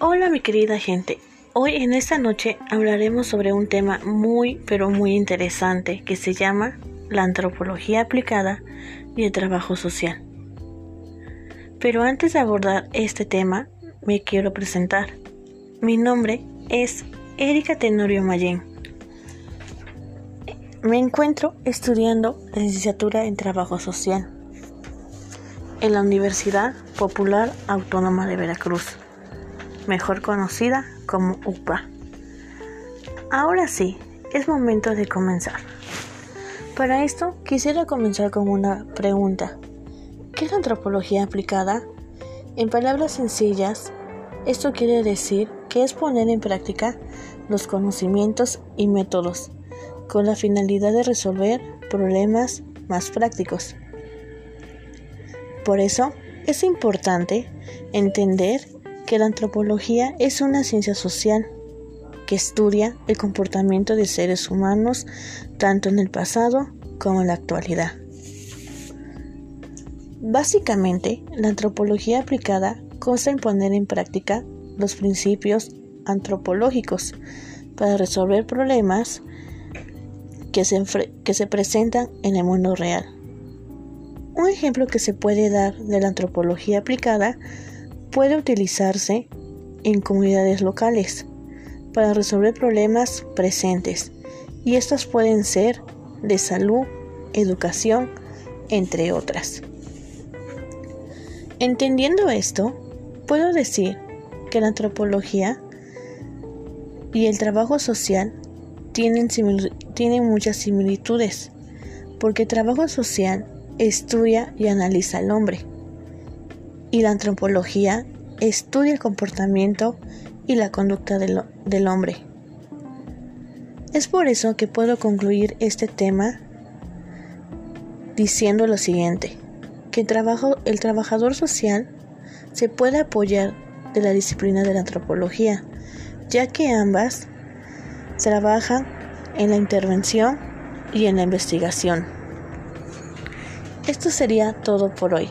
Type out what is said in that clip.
Hola mi querida gente, hoy en esta noche hablaremos sobre un tema muy pero muy interesante que se llama la antropología aplicada y el trabajo social. Pero antes de abordar este tema, me quiero presentar. Mi nombre es Erika Tenorio Mayen. Me encuentro estudiando licenciatura en trabajo social en la Universidad Popular Autónoma de Veracruz mejor conocida como UPA. Ahora sí, es momento de comenzar. Para esto quisiera comenzar con una pregunta. ¿Qué es la antropología aplicada? En palabras sencillas, esto quiere decir que es poner en práctica los conocimientos y métodos con la finalidad de resolver problemas más prácticos. Por eso es importante entender que la antropología es una ciencia social que estudia el comportamiento de seres humanos tanto en el pasado como en la actualidad. Básicamente, la antropología aplicada consta en poner en práctica los principios antropológicos para resolver problemas que se, que se presentan en el mundo real. Un ejemplo que se puede dar de la antropología aplicada puede utilizarse en comunidades locales para resolver problemas presentes y estos pueden ser de salud, educación, entre otras. Entendiendo esto, puedo decir que la antropología y el trabajo social tienen, tienen muchas similitudes, porque el trabajo social estudia y analiza al hombre y la antropología estudia el comportamiento y la conducta del, del hombre. Es por eso que puedo concluir este tema diciendo lo siguiente, que trabajo, el trabajador social se puede apoyar de la disciplina de la antropología, ya que ambas trabajan en la intervención y en la investigación. Esto sería todo por hoy